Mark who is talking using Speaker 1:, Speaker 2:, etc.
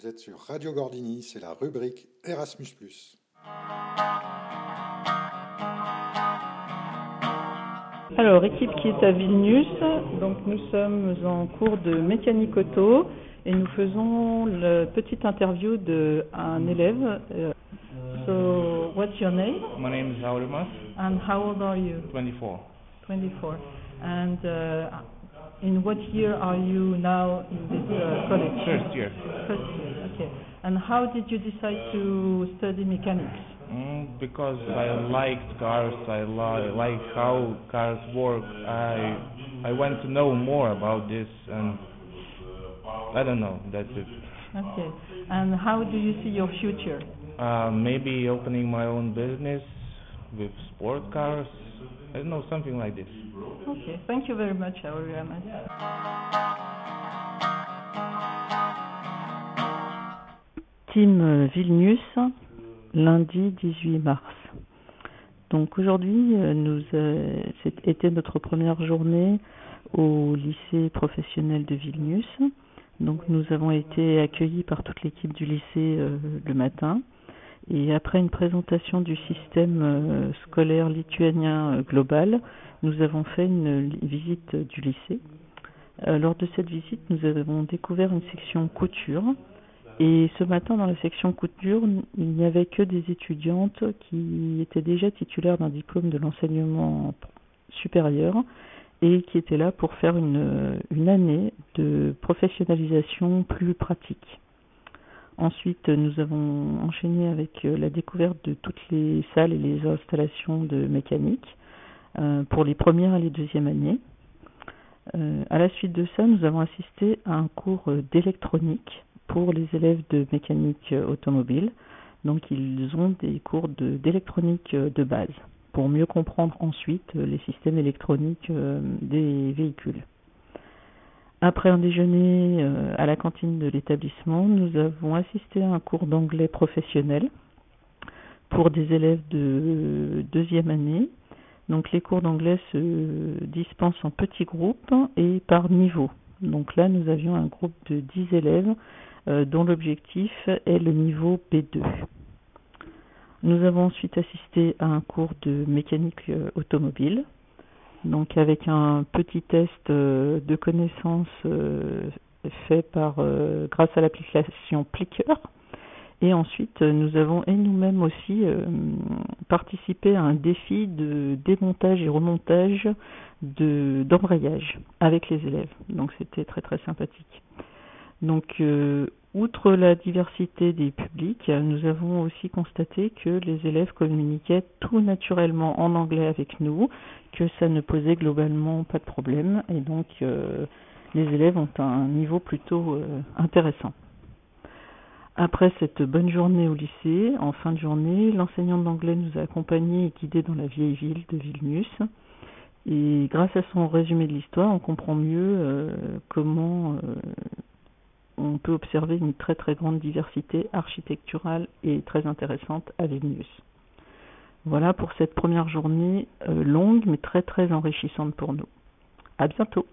Speaker 1: Vous êtes sur Radio Gordini, c'est la rubrique Erasmus.
Speaker 2: Alors, équipe qui est à Vilnius, donc nous sommes en cours de mécanique auto et nous faisons la petite interview d'un élève. Euh, so, what's your name?
Speaker 3: My name is Aurimas.
Speaker 2: And how old are you?
Speaker 3: 24.
Speaker 2: 24. And uh, in what year are you now in this uh, college?
Speaker 3: First year.
Speaker 2: First year, okay. And how did you decide to study mechanics?
Speaker 3: Mm, because I liked cars, I li- like how cars work. I I want to know more about this, and I don't know. That's it.
Speaker 2: Okay. And how do you see your future?
Speaker 3: Uh, maybe opening my own business with sport cars. I don't know, something like this.
Speaker 2: Okay. Thank you very much. Team Vilnius, lundi 18 mars. Donc aujourd'hui, euh, nous euh, c'était notre première journée au lycée professionnel de Vilnius. Donc nous avons été accueillis par toute l'équipe du lycée euh, le matin. Et après une présentation du système euh, scolaire lituanien euh, global, nous avons fait une visite du lycée. Euh, lors de cette visite, nous avons découvert une section couture. Et ce matin, dans la section couture, il n'y avait que des étudiantes qui étaient déjà titulaires d'un diplôme de l'enseignement supérieur et qui étaient là pour faire une, une année de professionnalisation plus pratique. Ensuite, nous avons enchaîné avec la découverte de toutes les salles et les installations de mécanique euh, pour les premières et les deuxièmes années. Euh, à la suite de ça, nous avons assisté à un cours d'électronique pour les élèves de mécanique automobile. Donc, ils ont des cours d'électronique de, base pour mieux comprendre ensuite les systèmes électroniques euh, des véhicules. Après un déjeuner euh, à la cantine de l'établissement, nous avons assisté à un cours d'anglais professionnel pour des élèves de deuxième année. Donc les cours d'anglais se dispensent en petits groupes et par niveau. Donc là, nous avions un groupe de 10 élèves euh, dont l'objectif est le niveau B2. Nous avons ensuite assisté à un cours de mécanique euh, automobile donc avec un petit test euh, de connaissances euh, fait par euh, grâce à l'application Plicker. Et ensuite, nous avons et nous-mêmes aussi participé à un défi de démontage et remontage de d'embrayage avec les élèves. Donc c'était très très sympathique. Donc outre la diversité des publics, nous avons aussi constaté que les élèves communiquaient tout naturellement en anglais avec nous, que ça ne posait globalement pas de problème et donc euh, les élèves ont un niveau plutôt euh, intéressant. Après cette bonne journée au lycée, en fin de journée, l'enseignant d'anglais nous a accompagnés et guidés dans la vieille ville de Vilnius. Et grâce à son résumé de l'histoire, on comprend mieux euh, comment peut observer une très très grande diversité architecturale et très intéressante à Vilnius. Voilà pour cette première journée euh, longue mais très très enrichissante pour nous. À bientôt.